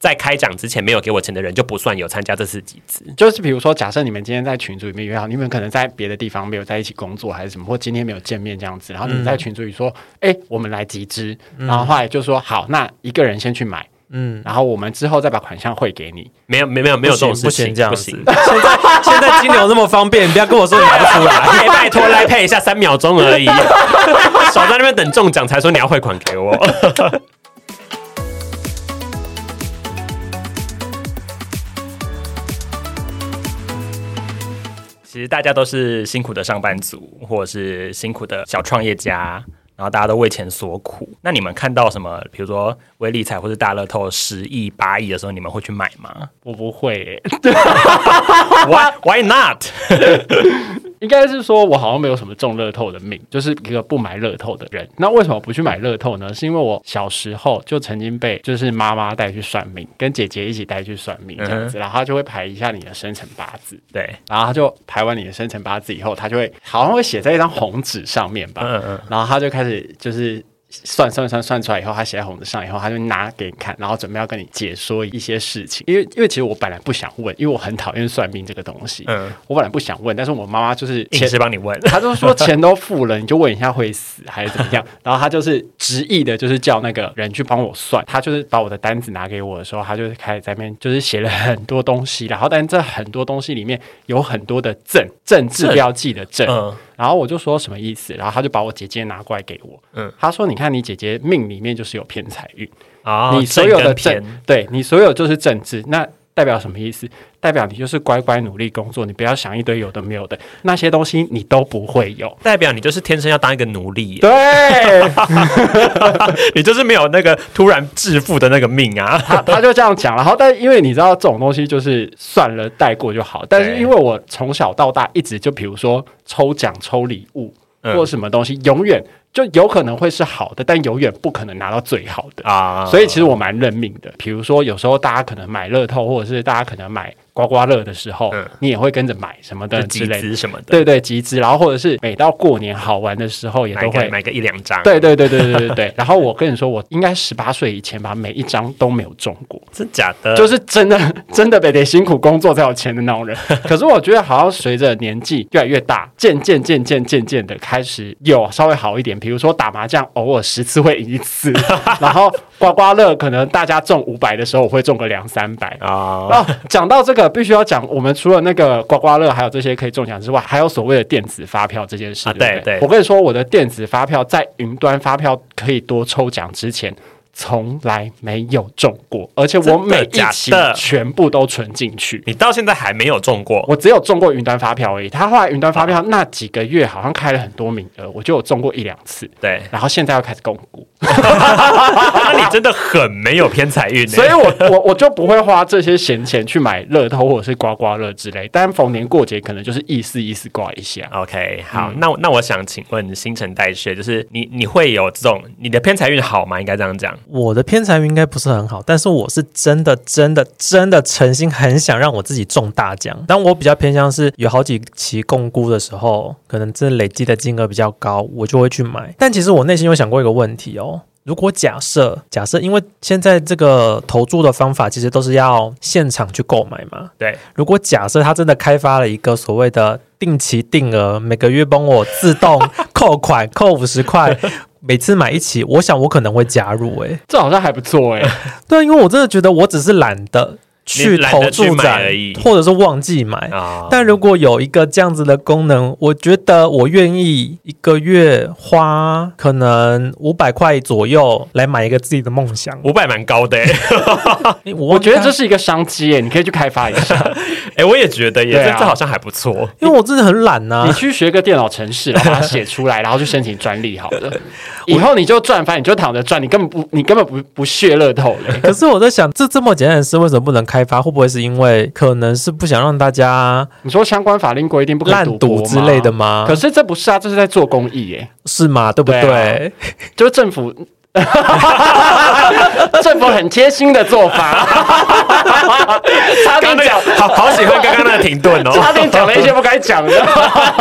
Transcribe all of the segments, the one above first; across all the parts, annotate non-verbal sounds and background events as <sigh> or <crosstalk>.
在开奖之前没有给我钱的人就不算有参加这次集资。就是比如说，假设你们今天在群组里面约好，你们可能在别的地方没有在一起工作，还是什么，或今天没有见面这样子，然后你们在群组里说，哎、我们来集资，然后后来就说好，那一个人先去买，嗯，然后我们之后再把款项汇给你。没有没有没有没有这种事不情，行这样子。不行。现在现在金牛那么方便，你 <laughs> 不要跟我说你拿不出来。<laughs> 哎，拜托来配一下三秒钟而已，<laughs> 少在那边等中奖才说你要汇款给我。其实大家都是辛苦的上班族，或者是辛苦的小创业家，然后大家都为钱所苦。那你们看到什么，比如说微理财或者大乐透十亿、八亿的时候，你们会去买吗我不会、欸？<laughs> Why Why not？<laughs> 应该是说我好像没有什么中乐透的命，就是一个不买乐透的人。那为什么不去买乐透呢？是因为我小时候就曾经被就是妈妈带去算命，跟姐姐一起带去算命这样子，然后他就会排一下你的生辰八字。对，然后他就排完你的生辰八字以后，他就会好像会写在一张红纸上面吧，嗯嗯，然后他就开始就是算算算算出来以后，他写在红纸上以后，他就拿给你看，然后准备要跟你解说一些事情。因为因为其实我本来不想问，因为我很讨厌算命这个东西，嗯我本来不想问，但是我妈妈就是硬是帮你问。她就说钱都付了，你就问一下会死还是怎么样？然后她就是执意的，就是叫那个人去帮我算。她就是把我的单子拿给我的时候，她就是开始在那边就是写了很多东西，然后但这很多东西里面有很多的正政治标记的正，嗯然后我就说什么意思？然后他就把我姐姐拿过来给我，嗯他说你看你姐姐命里面就是有偏财运，啊你所有的正政，对你所有就是政治，那代表什么意思？代表你就是乖乖努力工作，你不要想一堆有的没有的那些东西，你都不会有。代表你就是天生要当一个奴隶，对，<laughs> 你就是没有那个突然致富的那个命啊。<laughs> 他他就这样讲，然后但因为你知道这种东西就是算了带过就好，但是因为我从小到大一直就比如说抽奖抽礼物嗯或什么东西，永远就有可能会是好的，但永远不可能拿到最好的。啊，所以其实我蛮认命的。比如说，有时候大家可能买乐透，或者是大家可能买刮刮乐的时候，嗯你也会跟着买什么的之类的。资什么的，对对，集资，然后或者是每到过年好玩的时候，也都会。买个买个一两张，对对对对对对对。<laughs> 然后我跟你说，我应该十八岁以前吧，每一张都没有中过，真假的？就是真的 <laughs> 真的得得辛苦工作才有钱的那种人。<laughs> 可是我觉得好像随着年纪越来越大，渐渐渐渐渐渐的开始有稍微好一点。比如说打麻将，偶尔十次会赢一次，然后刮刮乐可能大家中五百的时候，我会中个两三百。啊，哦，讲到这个，必须要讲，我们除了那个刮刮乐，还有这些可以中奖之外，还有所谓的电子发票这件事。啊对对对我跟你说，我的电子发票在云端发票可以多抽奖之前。从来没有中过，而且我每一期的全部都存进去。你到现在还没有中过，我只有中过云端发票而已。他后来云端发票那几个月好像开了很多名额，我就有中过一两次。对，然后现在要开始供股，<laughs> 那你真的很没有偏财运欸，所以我我我就不会花这些闲钱去买乐透或者是刮刮乐之类。但逢年过节可能就是意思意思刮一下。OK，好，那那我想请问新陈代谢，就是你你会有这种你的偏财运好吗？应该这样讲，我的偏财运应该不是很好，但是我是真的、真的、真的诚心很想让我自己中大奖。但我比较偏向是有好几期共估的时候，可能这累积的金额比较高，我就会去买。但其实我内心有想过一个问题哦。如果假设假设，因为现在这个投注的方法其实都是要现场去购买嘛，对，如果假设他真的开发了一个所谓的定期定额，每个月帮我自动 <laughs> 扣款扣五十块，每次买一起，我想我可能会加入、欸。这好像还不错哎、<laughs> 对，因为我真的觉得我只是懒得去投注展而已或者是忘记买。啊，但如果有一个这样子的功能，我觉得我愿意一个月花可能五百块左右来买一个自己的梦想。五百蛮高的欸，诶 <laughs> 我我觉得这是，一个商机哎，你可以去开发一下。<laughs> 哎，我也觉得耶，这这好像还不错。因为我真的很懒呐、你去学个电脑程式，然后把它写出来，然后去申请专利好了。<laughs> 以后你就赚翻，你就躺着赚，你根本不，你根本不不屑乐透了。可是我在想，这这么简单的事为什么不能开发？会不会是因为可能是不想让大家你说相关法令规定不可以烂赌之类的？吗？可是这不是啊，这是在做公益耶，是吗？对不对？对就是政府。<laughs> 政府很贴心的做法，差点讲，好好喜欢刚刚那个停顿哦。差点讲了一些不该讲的。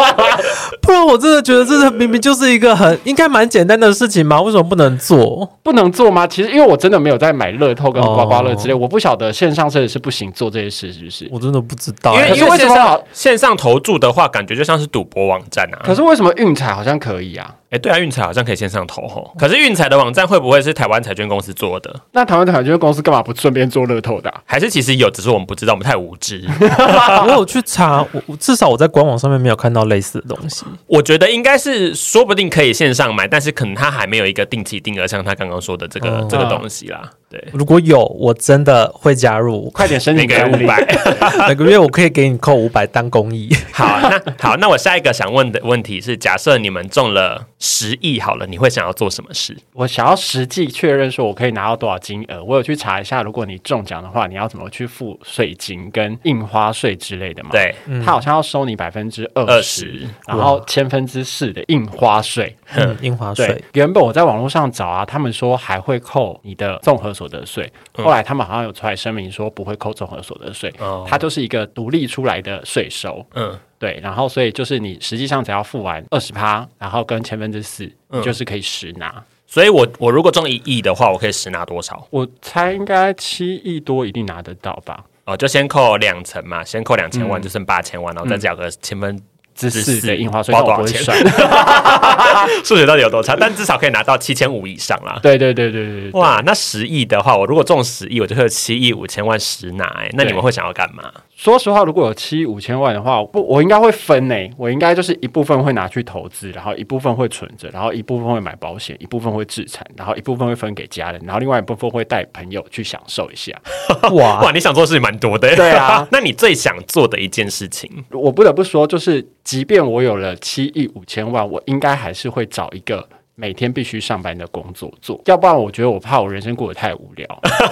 <laughs> 不然我真的觉得这明明就是一个很应该蛮简单的事情嘛，为什么不能做？不能做吗？其实因为我真的没有在买乐透跟刮刮乐之类，我不晓得线上真的是不行做这些事，是不是？我真的不知道、因为欸因为线上线上投注的话，感觉就像是赌博网站啊。可是为什么运彩好像可以啊？哎，对啊，运彩好像可以线上投吼。可是运彩的网站会不会是台湾彩券公司做的？那台湾彩券公司干嘛不顺便做乐透的啊、还是其实有，只是我们不知道，我们太无知。<laughs> <laughs> 我有去查，我我至少我在官网上面没有看到类似的东西。我觉得应该是说不定可以线上买，但是可能它还没有一个定期定额，像他刚刚说的这个、嗯这个东西啦。对，如果有，我真的会加入。快点申那个请专利。五百。<laughs> 每个月我可以给你扣五百当公益。好，那好，那我下一个想问的问题是：假设你们中了十亿好了，你会想要做什么事？我想要实际确认说我可以拿到多少金额，我有去查一下，如果你中奖的话，你要怎么去付税金跟印花税之类的嘛？，对，他好像要收你百分之二20十，然后千分之四的印花税。嗯，印花税，，原本我在网络上找啊，他们说还会扣你的综合所得税，后来他们好像有出来声明说不会扣综合所得税，哦它就是一个独立出来的税收。嗯，对，然后所以就是你实际上只要付完二十趴，然后跟千分之四，就是可以实拿。所以我我如果中一亿的话，我可以实拿多少？我猜应该七亿多一定拿得到吧？哦，就先扣两成嘛，先扣两千万，嗯就剩八千万，然后再缴个千分之之四四的印花税，花多少钱。<laughs> 数学到底有多差？但至少可以拿到七千五以上啦。对对对对对对。哇，那十亿的话，我如果中十亿，我就会有七亿五千万实拿、欸。那你们会想要干嘛？说实话，如果有七亿五千万的话，不，我应该会分呢、我应该就是一部分会拿去投资，然后一部分会存着，然后一部分会买保险，一部分会自产，然后一部分会分给家人，然后另外一部分会带朋友去享受一下。<laughs> 哇，哇，你想做的事情蛮多的、欸。对啊，<laughs> 那你最想做的一件事情？我不得不说，就是即便我有了七亿五千万，我应该还是会找一个。每天必须上班的工作做，要不然我觉得我怕我人生过得太无聊。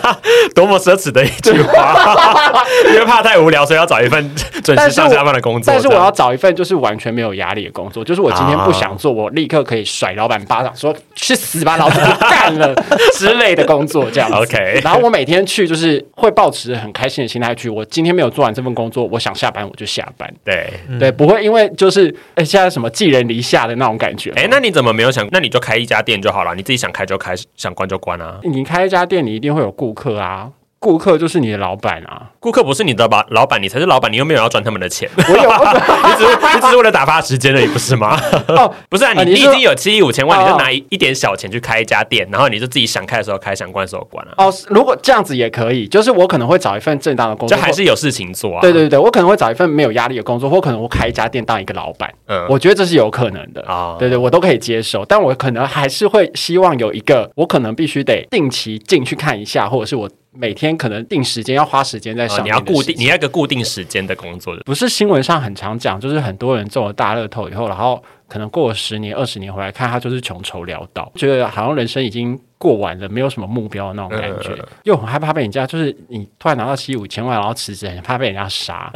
<laughs> 多么奢侈的一句话！<laughs> 因为怕太无聊，所以要找一份准时上下班的工作。但是我要找一份就是完全没有压力的工作，就是我今天不想做，我立刻可以甩老板巴掌说去死吧，老子不干了 <laughs> 之类的工作这样。OK 然后我每天去就是会抱持很开心的心态去，我今天没有做完这份工作，我想下班我就下班，对。对，不会因为就是哎现在什么寄人篱下的那种感觉。哎、那你怎么没有想？那你就开一家店就好了，你自己想开就开，想关就关啊。你开一家店，你一定会有顾客啊，顾客就是你的老板啊。顾客不是你的老老板，你才是老板，你又没有要赚他们的钱，我有 <laughs> 你只是你只是为了打发时间而已，不是吗？<laughs> 哦，<laughs> 不是啊，你、啊你已经有七亿五千万，哦你就拿一一点小钱去开一家店，然后你就自己想开的时候开，想关的时候关啊，哦，如果这样子也可以，就是我可能会找一份正当的工作，就还是有事情做啊。对对对，我可能会找一份没有压力的工作，或可能我开一家店当一个老板，嗯我觉得这是有可能的。哦对对，我都可以接受，但我可能还是会希望有一个，我可能必须得定期进去看一下，或者是我每天可能定时间要花时间在哦上面、你要固定，你要一个固定时间的工作的。不是新闻上很常讲，就是很多人中了大乐透以后，然后可能过了十年、二十年回来看，他就是穷愁潦倒，觉得好像人生已经过完了，没有什么目标的那种感觉，嗯又很害怕被人家，就是你突然拿到七五千万，然后辞职，很怕被人家杀。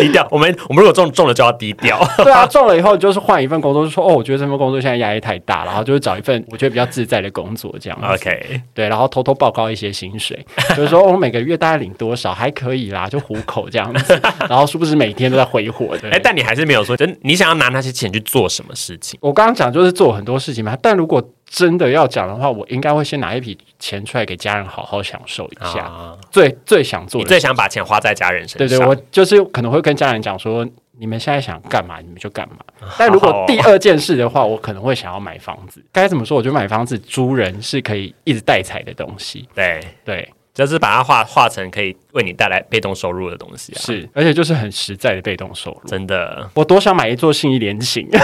低调，我们我们如果中中了就要低调。<laughs> 对啊，中了以后就是换一份工作，就说哦，我觉得这份工作现在压力太大，然后就是找一份我觉得比较自在的工作这样子。OK，对，然后偷偷报告一些薪水，<laughs> 就是说我、每个月大概领多少，还可以啦，就糊口这样子。<laughs> 然后殊不知每天都在挥霍的。哎、但你还是没有说，就你想要拿那些钱去做什么事情？我刚刚讲就是做很多事情嘛，但如果真的要讲的话，我应该会先拿一笔钱出来给家人好好享受一下。啊，最最想做的，你最想把钱花在家人身上。对对，我就是可能会跟家人讲说，你们现在想干嘛，你们就干嘛。<laughs> 但如果第二件事的话，我可能会想要买房子。该怎么说？我觉得买房子租人是可以一直带财的东西。对，对，就是把它化化成可以为你带来被动收入的东西啊。是，而且就是很实在的被动收入。真的，我多想买一座信义联勤，<laughs>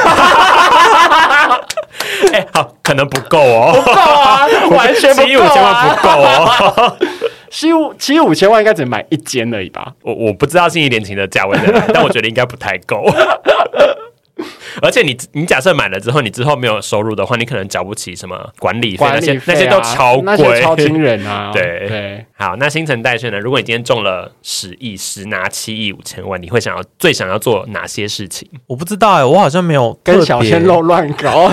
<laughs> 哎、好，可能不够哦，不够啊，<laughs> 完全不够七亿五千万！不够哦。<laughs> 七五七五千万应该只能买一间而已吧？我我不知道信义联勤的价位在哪，但我觉得应该不太够。而且你你假设买了之后，你之后没有收入的话，你可能缴不起什么管理费管那些那些都超那些超惊。人啊！对对，好，那新陈代谢呢？如果你今天中了十亿，十拿七亿五千万，你会想要最想要做哪些事情？我不知道哎、我好像没有跟小鲜肉乱搞。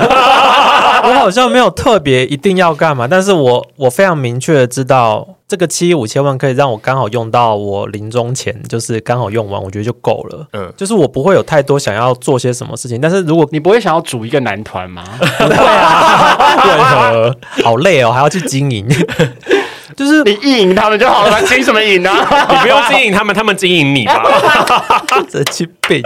我好像没有特别一定要干嘛，但是我我非常明确的知道，这个七亿五千万可以让我刚好用到我临终前，就是刚好用完，我觉得就够了。嗯嗯，就是我不会有太多想要做些什么事情，但是如果你不会想要组一个男团吗？<laughs> 不会啊，为 <laughs> 何好累哦，还要去经营，就是你意淫他们就好了，经什么淫啊？<laughs> 你不用经营他们，他们经营你吧。<laughs> 神经病。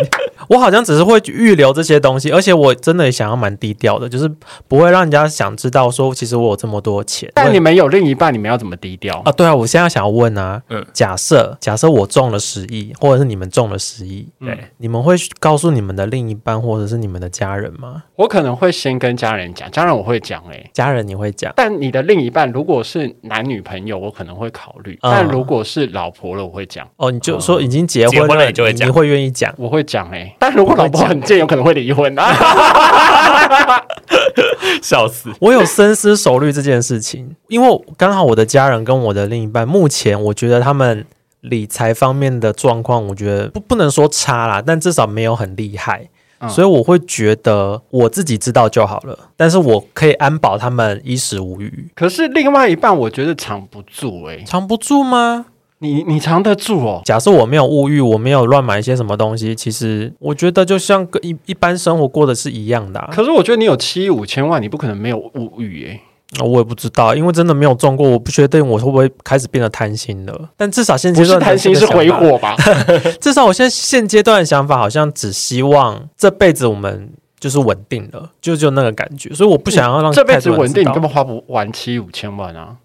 我好像只是会预留这些东西，而且我真的想要蛮低调的，就是不会让人家想知道说，其实我有这么多钱。但你们有另一半，你们要怎么低调？啊，对啊，我现在想要问啊，嗯假设假设我中了十亿，或者是你们中了十亿，对，你们会告诉你们的另一半或者是你们的家人吗？我可能会先跟家人讲，家人我会讲哎、家人你会讲？但你的另一半如果是男女朋友，我可能会考虑；嗯但如果是老婆了，我会讲，哦，你就说已经结婚结婚了了，你就会讲你会愿意讲？我会讲哎、但如果老婆很贱，有可能会离婚啊。<laughs> <laughs> 笑死。我有深思熟虑这件事情，因为刚好我的家人跟我的另一半，目前我觉得他们理财方面的状况，我觉得不不能说差啦，但至少没有很厉害。嗯所以我会觉得我自己知道就好了，但是我可以安保他们衣食无虞，可是另外一半，我觉得藏不住哎、藏不住吗？你你藏得住哦？假设我没有物欲，我没有乱买一些什么东西，其实我觉得就像跟一一般生活过的是一样的、啊。可是我觉得你有七亿五千万，你不可能没有物欲哎、我也不知道，因为真的没有中过，我不确定我会不会开始变得贪心了。但至少现阶段贪心，是这个想法挥霍吧？<laughs> 至少我现在现阶段的想法，好像只希望这辈子我们就是稳定了，就就那个感觉，所以我不想要让这辈子稳定，你根本花不完七五千万啊，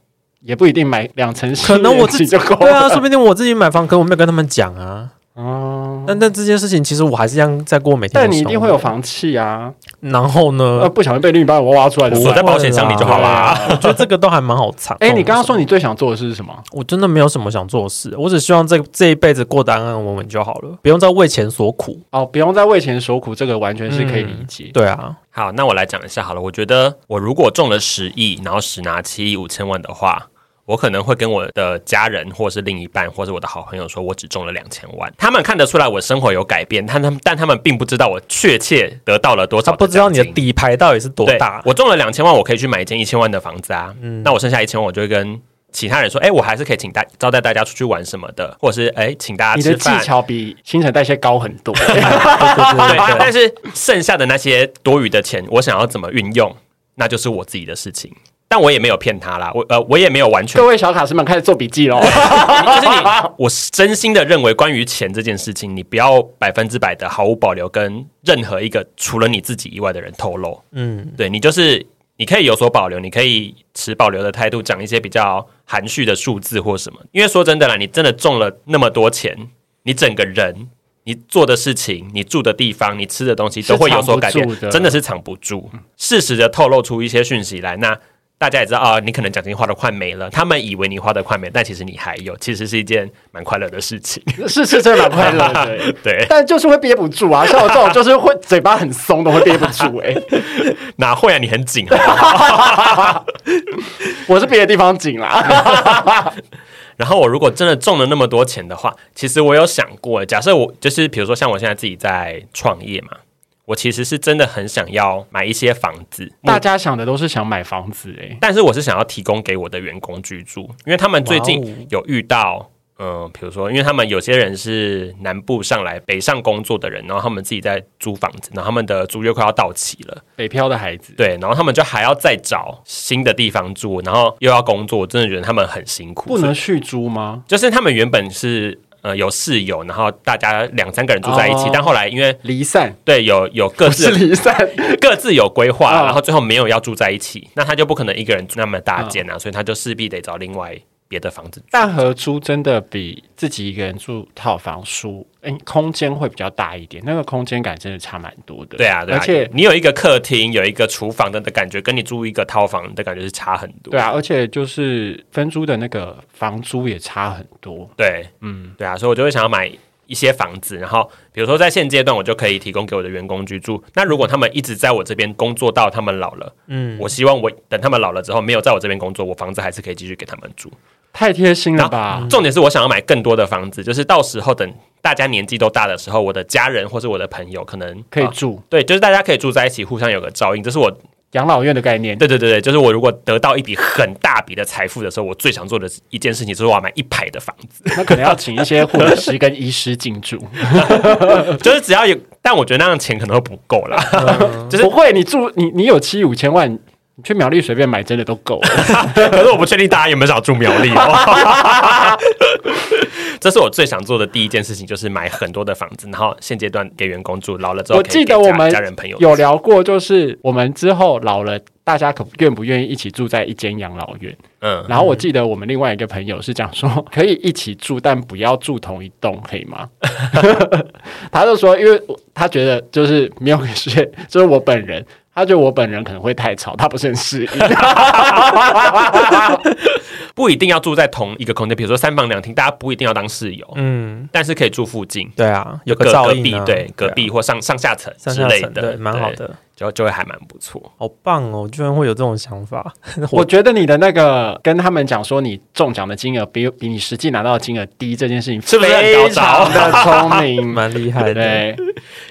也不一定买两层可能我自己就够了。对啊，说不定我自己买房，可我没有跟他们讲啊。哦，但但这件事情，其实我还是一样在过每天。但你一定会有房契啊，然后呢呃，？不小心被另一半挖出来的锁在保险箱里就好啦。我觉得这个都还蛮好藏。<laughs> 哎，你刚刚说你最想做的事是什么？我真的没有什么想做的事，我只希望这这一辈子过得安安稳稳就好了，不用再为钱所苦。哦，不用再为钱所苦，这个完全是可以理解。对啊，好，那我来讲一下好了。我觉得我如果中了十亿，然后十拿七亿五千万的话，我可能会跟我的家人，或是另一半，或是我的好朋友说，我只中了两千万。他们看得出来我生活有改变，但他们但他们并不知道我确切得到了多少。他不知道你的。底牌到底是多大，。我中了两千万，我可以去买一间一千万的房子啊。嗯那我剩下一千万，我就会跟其他人说，哎、我还是可以请大招待大家出去玩什么的，或者是哎、请大家你的技。巧比新陈代谢高很多。<laughs> 对但是剩下的那些多余的钱，我想要怎么运用，那就是我自己的事情。但我也没有骗他啦，我呃，我也没有完全各，位小卡司们开始做笔记喽。<laughs> 就是你，我是真心的认为，关于钱这件事情，你不要百分之百的毫无保留跟任何一个除了你自己以外的人透露。嗯，对你就是你可以有所保留，你可以持保留的态度讲一些比较含蓄的数字或什么。因为说真的啦，你真的中了那么多钱，你整个人。你做的事情、你住的地方、你吃的东西都会有所改变真的是藏不住。适时的透露出一些讯息来，那大家也知道啊，你可能奖金花的快没了，他们以为你花的快没，但其实你还有，其实是一件蛮快乐的事情。<laughs> 是是真的蛮快乐的，对 <laughs> 对，但就是会憋不住啊。像我这种就是会嘴巴很松的，会憋不住哎、哪会啊？你很紧啊 <laughs> 我是别的地方紧啦。然后我如果真的中了那么多钱的话，其实我有想过，假设我就是比如说像我现在自己在创业嘛，我其实是真的很想要买一些房子，大家想的都是想买房子哎、但是我是想要提供给我的员工居住，因为他们最近有遇到。嗯，比如说，因为他们有些人是南部上来北上工作的人，然后他们自己在租房子，然后他们的租约快要到期了，北漂的孩子。对，然后他们就还要再找新的地方住，然后又要工作，我真的觉得他们很辛苦。不能续租吗？就是他们原本是呃有室友，然后大家两三个人住在一起，哦。但后来因为离散。对有有各不是自离散，<laughs> 各自有规划，啊然后最后没有要住在一起，那他就不可能一个人住那么大间啊，所以他就势必得找另外别的房子住。但合租真的比自己一个人住套房舒，哎、空间会比较大一点，那个空间感真的差蛮多的。对啊，对啊，而且你有一个客厅，有一个厨房的的感觉，跟你住一个套房的感觉是差很多。对啊，而且就是分租的那个房租也差很多。对，嗯，对啊，所以我就会想要买一些房子，然后比如说在现阶段，我就可以提供给我的员工居住。那如果他们一直在我这边工作到他们老了，嗯，我希望我等他们老了之后，没有在我这边工作，我房子还是可以继续给他们住。太贴心了吧？重点是我想要买更多的房子，就是到时候等大家年纪都大的时候，我的家人或是我的朋友可能可以啊住，对，就是大家可以住在一起，互相有个照应，这是我养老院的概念。对对对对，就是我如果得到一笔很大笔的财富的时候，我最想做的一件事情就是我要买一排的房子，那可能要请一些护理师跟医师进驻。<laughs> 就是只要有，但我觉得那样钱可能会不够啦。<laughs> 就是不会，你住你你有七五千万，你去苗栗随便买真的都够了。<laughs> 可是我不确定大家有没有想住苗栗哦。这是我最想做的第一件事情，就是买很多的房子，然后现阶段给员工住，老了之后我记得我们家人朋友有聊过，就是我们之后老了，大家可愿不愿意一起住在一间养老院？嗯，然后我记得我们另外一个朋友是讲说，可以一起住，但不要住同一栋，可以吗？<laughs> 他就说，因为他觉得就是没有是，就是我本人，他觉得我本人可能会太吵，他不是很适应。<laughs> 不一定要住在同一个空间，比如说三房两厅，大家不一定要当室友，嗯，但是可以住附近，对啊，有隔个壁对隔啊。壁或上上下层之类的，对，蛮好，的，就就会还蛮不错。好棒哦！居然会有这种想法，<laughs> 我觉得你的那个跟他们讲说你中奖的金额比比你实际拿到的金额低这件事情，是不是很高非常的聪明？<laughs> 蛮厉害的。对，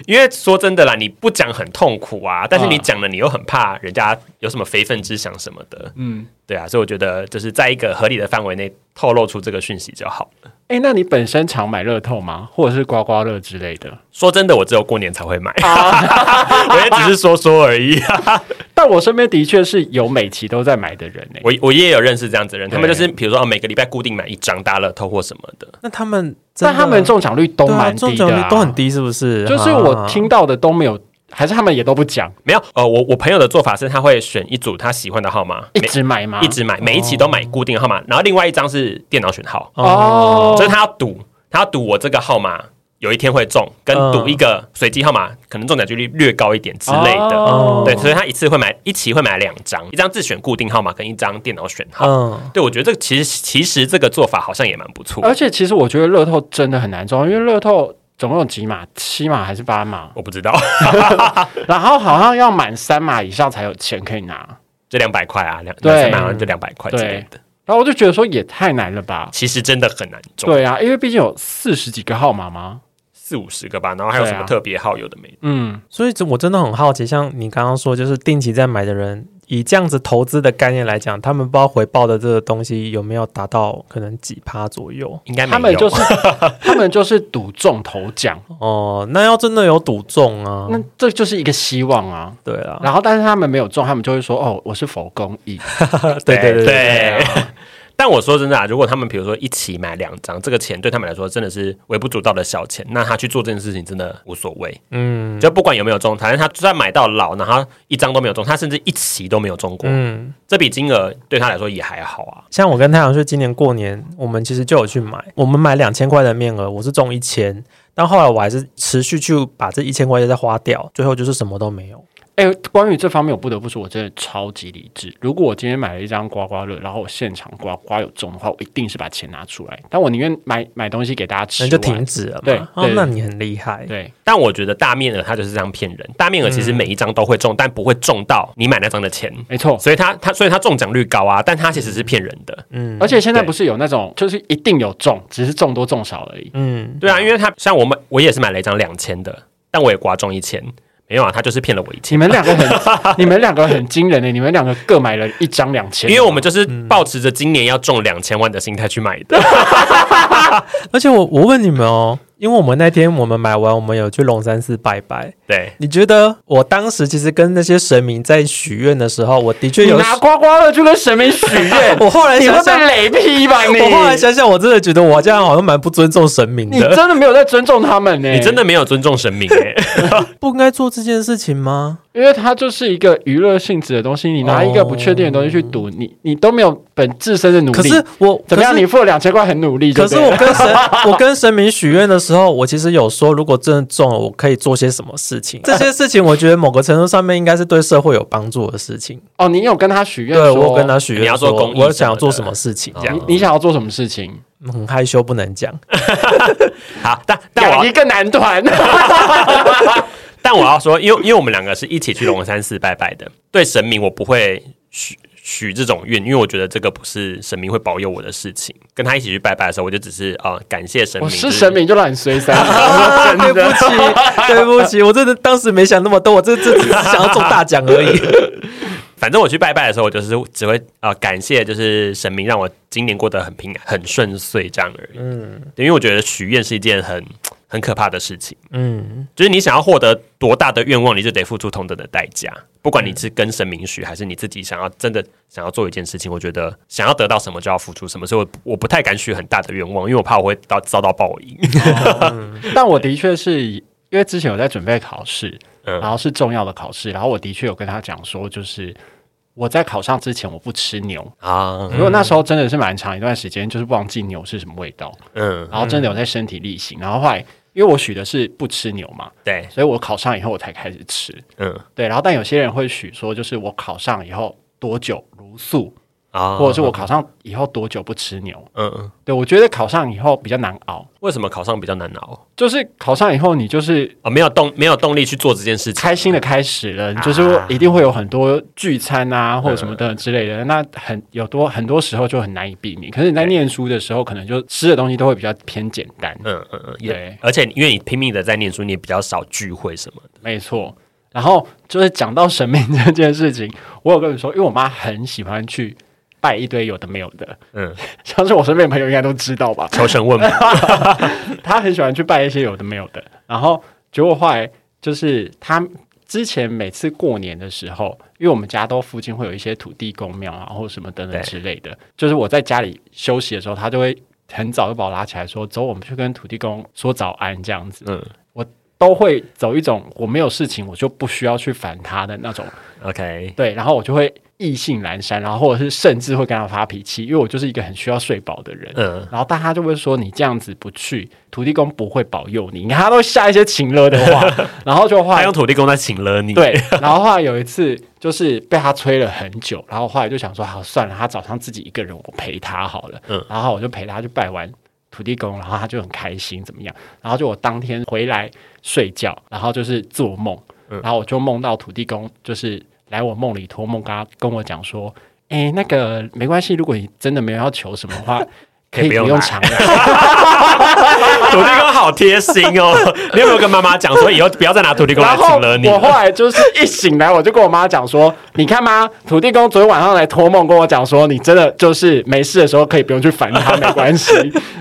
因为说真的啦，你不讲很痛苦啊，但是你嗯讲了，你又很怕人家有什么非分之想什么的，嗯。对啊，所以我觉得就是在一个合理的范围内透露出这个讯息就好了。哎、那你本身常买乐透吗？或者是刮刮乐之类的？说真的，我只有过年才会买，啊 <laughs> 我也只是说说而已。<laughs> 但我身边的确是有每期都在买的人呢、我我也有认识这样子的人，他们就是比如说哦，每个礼拜固定买一张大乐透或什么的。那他们但他们中奖率都蛮低的、中奖率都很。低，是不是？就是我啊听到的都没有，还是他们也都不讲，没有，呃，我我朋友的做法是他会选一组他喜欢的号码，一每直买吗？一直买，每一期都买固定的号码，然后另外一张是电脑选号，哦就是他要赌，他要赌我这个号码有一天会中，跟嗯赌一个随机号码可能中奖几率略高一点之类的。哦对，所以他一次会买一期会买两张，一张自选固定号码跟一张电脑选号。嗯，对，我觉得这个其实其实这个做法好像也蛮不错。而且其实我觉得乐透真的很难中，因为乐透总共有几码？七码还是八码？我不知道，<laughs> 然后好像要满三码以上才有钱可以拿。就两百块啊，两对两三百好像就两百块之类的。然后我就觉得说也太难了吧？其实真的很难中，对啊，因为毕竟有四十几个号码嘛。四五十个吧，然后还有什么特别号有的没的。嗯，所以这我真的很好奇，像你刚刚说，就是定期在买的人，以这样子投资的概念来讲，他们不知道回报的这个东西有没有达到可能几趴左右应该没有，他们就是 <laughs> 他们就是赌中头奖，哦。那要真的有赌中啊，那这就是一个希望啊。对啊，然后，但是他们没有中，他们就会说：“哦，我是否公益对对对对。但我说真的啊，如果他们比如说一起买两张，这个钱对他们来说真的是微不足道的小钱，那他去做这件事情真的无所谓。嗯就不管有没有中，反正他就算买到老，然后一张都没有中，他甚至一期都没有中过，嗯，这笔金额对他来说也还好啊。像我跟太阳说，今年过年我们其实就有去买，我们买两千块的面额，我是中一千，但后来我还是持续去把这一千块钱再花掉，最后就是什么都没有。！”哎，关于这方面，我不得不说，我真的超级理智。如果我今天买了一张刮刮乐，然后我现场刮刮有中的话，我一定是把钱拿出来。但我宁愿买买东西给大家吃，那就停止了嘛。对哦对，那你很厉害。对，但我觉得大面额它就是这样骗人，大面额其实每一张都会中，但不会中到你买那张的钱，没错。所以它它所以它中奖率高啊，但它其实是骗人的。嗯而且现在不是有那种，就是一定有中，只是中多中少而已。嗯，对啊，因为他像我们我也是买了一张两千的，但我也刮中一千，没有啊，他就是骗了我一千。你。们两个很，<laughs> 你们两个很惊人的，你们两个各买了一张两千，因为我们就是抱持着今年要中两千万的心态去买的，<laughs> 而且我我问你们哦，因为我们那天我们买完，我们有去龙山寺拜拜。对，你觉得我当时其实跟那些神明在许愿的时候，我的确有。拿刮刮乐去跟神明许愿 <laughs> 我后来你会想想，被雷劈吧？你我后来想想，我真的觉得我这样好像蛮不尊重神明你的。真的没有在尊重他们呢、你真的没有尊重神明哎、<laughs> 不应该做这件事情吗？因为它就是一个娱乐性质的东西，你拿一个不确定的东西去赌，你你都没有本自身的努力。可是我怎么样？可是你付了两千块很努力，可是我跟神 <laughs> 我跟神明许愿的时候，我其实有说，如果真的中了，我可以做些什么事情。<laughs> 这些事情，我觉得某个程度上面应该是对社会有帮助的事情。哦，你有跟他许愿，对我有跟他许愿，你要做公益我想要做什么事情，这哦样你你想要做什么事情？很害羞不能讲。<laughs> 好，但但我要一个男团，但我要说，因为因为我们两个是一起去龙山寺拜拜的，对神明我不会许许这种愿，因为我觉得这个不是神明会保佑我的事情。跟他一起去拜拜的时候，我就只是呃感谢神明，我是神明就让你随三，对不起，对不起，我真的当时没想那么多，我这这只是想要中大奖而已。反正我去拜拜的时候，我就是只会呃感谢，就是神明让我今年过得很平安、很顺遂这样而已。嗯，因为我觉得许愿是一件很很可怕的事情，嗯，就是你想要获得多大的愿望，你就得付出同等的代价。不管你是跟神明许，还是你自己想要真的想要做一件事情，我觉得想要得到什么就要付出什么，所以我我不太敢许很大的愿望，因为我怕我会到 <laughs> 遭到报应。但我的确是因为之前有在准备考试，嗯。然后是重要的考试，然后我的确有跟他讲说，就是我在考上之前我不吃牛，啊，因为那时候真的是蛮长一段时间，就是忘记牛是什么味道，嗯，然后真的有在身体力行，然后后来因为我许的是不吃牛嘛，对，所以我考上以后我才开始吃，嗯。对，然后但有些人会许说，就是我考上以后多久茹素，啊，或者是我考上以后多久不吃牛，嗯嗯，对我觉得考上以后比较难熬，为什么考上比较难熬？就是考上以后你就是哦，没有动没有动力去做这件事情，开心的开始了，啊就是一定会有很多聚餐啊，或者什么的之类的。那很有多很多时候就很难以避免。可是你在念书的时候，可能就吃的东西都会比较偏简单。嗯嗯嗯，对，而且因为你拼命的在念书，你也比较少聚会什么的。没错。然后就是讲到神明这件事情，我有跟你说，因为我妈很喜欢去拜一堆有的没有的，嗯，<laughs> 像是我身边的朋友应该都知道吧。求神问卜，<laughs> 他很喜欢去拜一些有的没有的，然后结果后来就是他之前每次过年的时候，因为我们家都附近会有一些土地公庙啊，或者什么等等之类的，就是我在家里休息的时候，他就会很早就把我拉起来说：“走，我们去跟土地公说早安。”这样子。嗯。我都会走一种我没有事情，我就不需要去烦他的那种，OK，对，然后我就会意兴阑珊，然后或者是甚至会跟他发脾气，因为我就是一个很需要睡饱的人。嗯，然后大家就会说你这样子不去，土地公不会保佑你。你看他都下一些情了的话，<laughs> 然后就他用土地公在请了你，对，然后后来有一次就是被他催了很久，然后后来就想说好算了，他早上自己一个人，我陪他好了。嗯然后我就陪他去拜完土地公，然后他就很开心怎么样？然后就我当天回来睡觉，然后就是做梦，嗯然后我就梦到土地公就是来我梦里托梦，跟他跟我讲说。哎，那个没关系，如果你真的没有要求什么的话，可以不用来用常来。<laughs> 土地公好贴心哦。<laughs> 你有没有跟妈妈讲说以后不要再拿土地公来请了你？我后来就是一醒来，我就跟我妈讲说：“ <laughs> 你看妈，土地公昨天晚上来托梦跟我讲说，你真的就是没事的时候可以不用去烦他，没关系。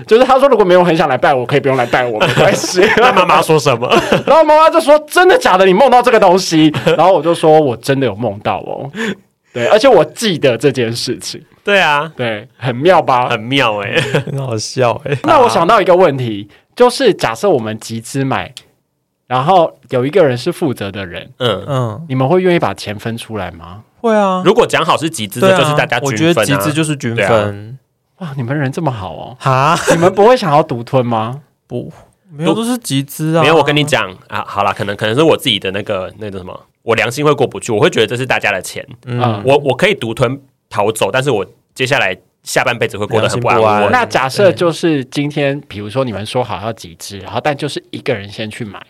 就是他说如果没有很想来拜我，可以不用来拜我，没关系。那妈妈说什么？然后妈妈就说：真的假的？你梦到这个东西？然后我就说我真的有梦到哦。对，而且我记得这件事情，对啊，对，很妙吧？很妙哎、<laughs> 很好笑哎、那我想到一个问题，就是假设我们集资买，然后有一个人是负责的人。嗯，嗯，你们会愿意把钱分出来吗？会啊，如果讲好是集资的，对啊，就是大家我觉得集均分啊。资就是均分，哇，你们人这么好哦！哈，你们不会想要独吞吗？不，没有都是集资啊。没有，我跟你讲啊，好啦，可能可能是我自己的那个那个什么，我良心会过不去，我会觉得这是大家的钱，嗯。我我可以独吞逃走，但是我接下来下半辈子会过得很不安不安稳。那假设就是今天，比如说你们说好要集资，然后但就是一个人先去买，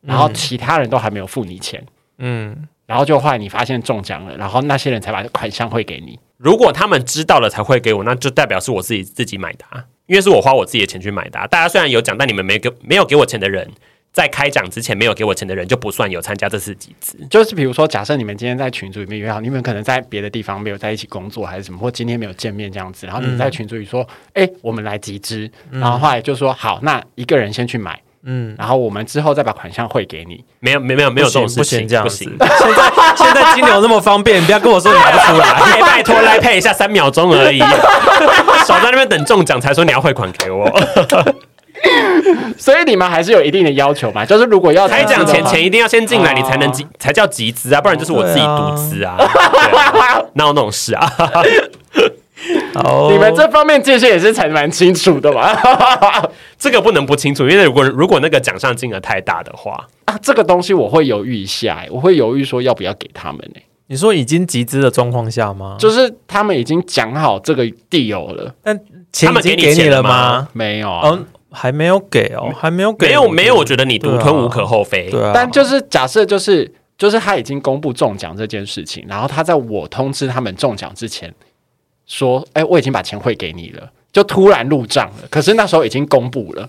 然后其他人都还没有付你钱，嗯，然后就后来你发现中奖了，然后那些人才把款项汇给你。如果他们知道了才会给我，那就代表是我自己自己买的、啊，因为是我花我自己的钱去买的、啊。大家虽然有奖，但你们没给没有给我钱的人，在开奖之前没有给我钱的人就不算有参加这次集资。就是比如说，假设你们今天在群组里面约好，你们可能在别的地方没有在一起工作，还是什么，或今天没有见面这样子，然后你们在群组里说，哎、我们来集资，然后后来就说好，那一个人先去买，嗯，然后我们之后再把款项汇给你。没有没有没有没有这种事不情，行这样子不行。现在现在金牛那么方便，你不要跟我说你拿不出来。<laughs> 哎，拜托来配一下三秒钟而已，少在那边等中奖才说你要汇款给我。<laughs> 所以你们还是有一定的要求嘛，就是如果要开奖前集资的话钱一定要先进来，哦你才能集才叫集资啊，不然就是我自己独资啊。哪有那种事啊？哦你们这方面界限也是才蛮清楚的嘛。<laughs> 这个不能不清楚，因为如果如果那个奖项金额太大的话，啊，这个东西我会犹豫一下、欸，我会犹豫说要不要给他们呢、你说已经集资的状况下吗？就是他们已经讲好这个 deal 了，但钱已他们给经给你钱了吗吗？没有啊？嗯，还没有给哦，还没有给，没有没有，我觉得你独吞无可厚非。对啊，但就是假设就是就是他已经公布中奖这件事情，然后他在我通知他们中奖之前说，哎、我已经把钱汇给你了，就突然入账了，可是那时候已经公布了。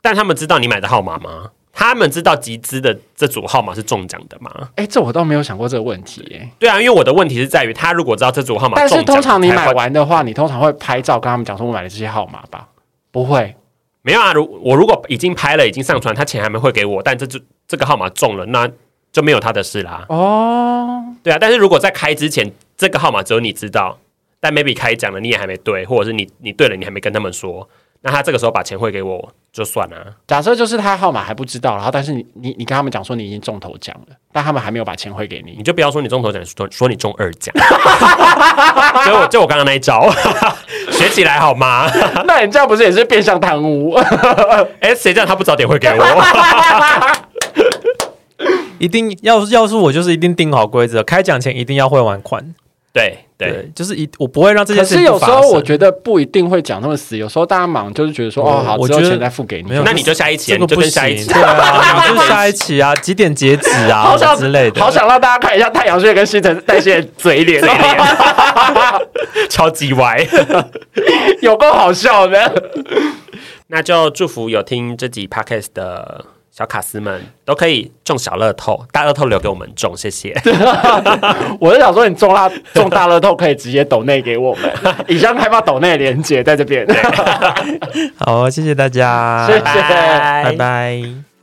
但他们知道你买的号码吗？他们知道集资的这组号码是中奖的吗？哎，这我倒没有想过这个问题耶。对啊，因为我的问题是在于，他如果知道这组号码但，是通常你买完的话，你通常会拍照跟他们讲说我买了这些号码吧？不会，没有啊？如我如果已经拍了，已经上传，他钱还没汇给我，但这就这个号码中了，那就没有他的事啦。哦，对啊，但是如果在开之前，这个号码只有你知道，但 maybe 开奖了你也还没对，或者是你你对了你还没跟他们说，那他这个时候把钱汇给我就算了、假设就是他号码还不知道，然后但是你你你跟他们讲说你已经中头奖了，但他们还没有把钱汇给你你，就不要说你中头奖，说说你中二奖。<laughs> 就我就我刚刚那一招，<laughs> 学起来好吗？<laughs> 那你这样不是也是变相贪污？哎、谁叫他不早点汇给我？一定要要是我就是一定定好规则，开奖前一定要汇完款。对对，就是一我不会让这可件事是有时候我觉得不一定会讲那么死，有时候大家忙就是觉得说哦好，我之后钱再付给你那你就下一期就跟下一期对啊，<laughs> 你就下一期啊，几点截止啊 <laughs> 好想之类的。好想让大家看一下太阳穴跟新陈代谢嘴脸，嘴 <laughs> 脸超级歪。有够好笑的。那就祝福有听这集 podcast 的小卡司们都可以中小乐透，大乐透留给我们中，谢谢。<laughs> 我是想说，你中大中大乐透可以直接抖内给我们，<laughs> 以上开发抖内连接在这边。<laughs> 好，谢谢大家，谢谢拜拜拜。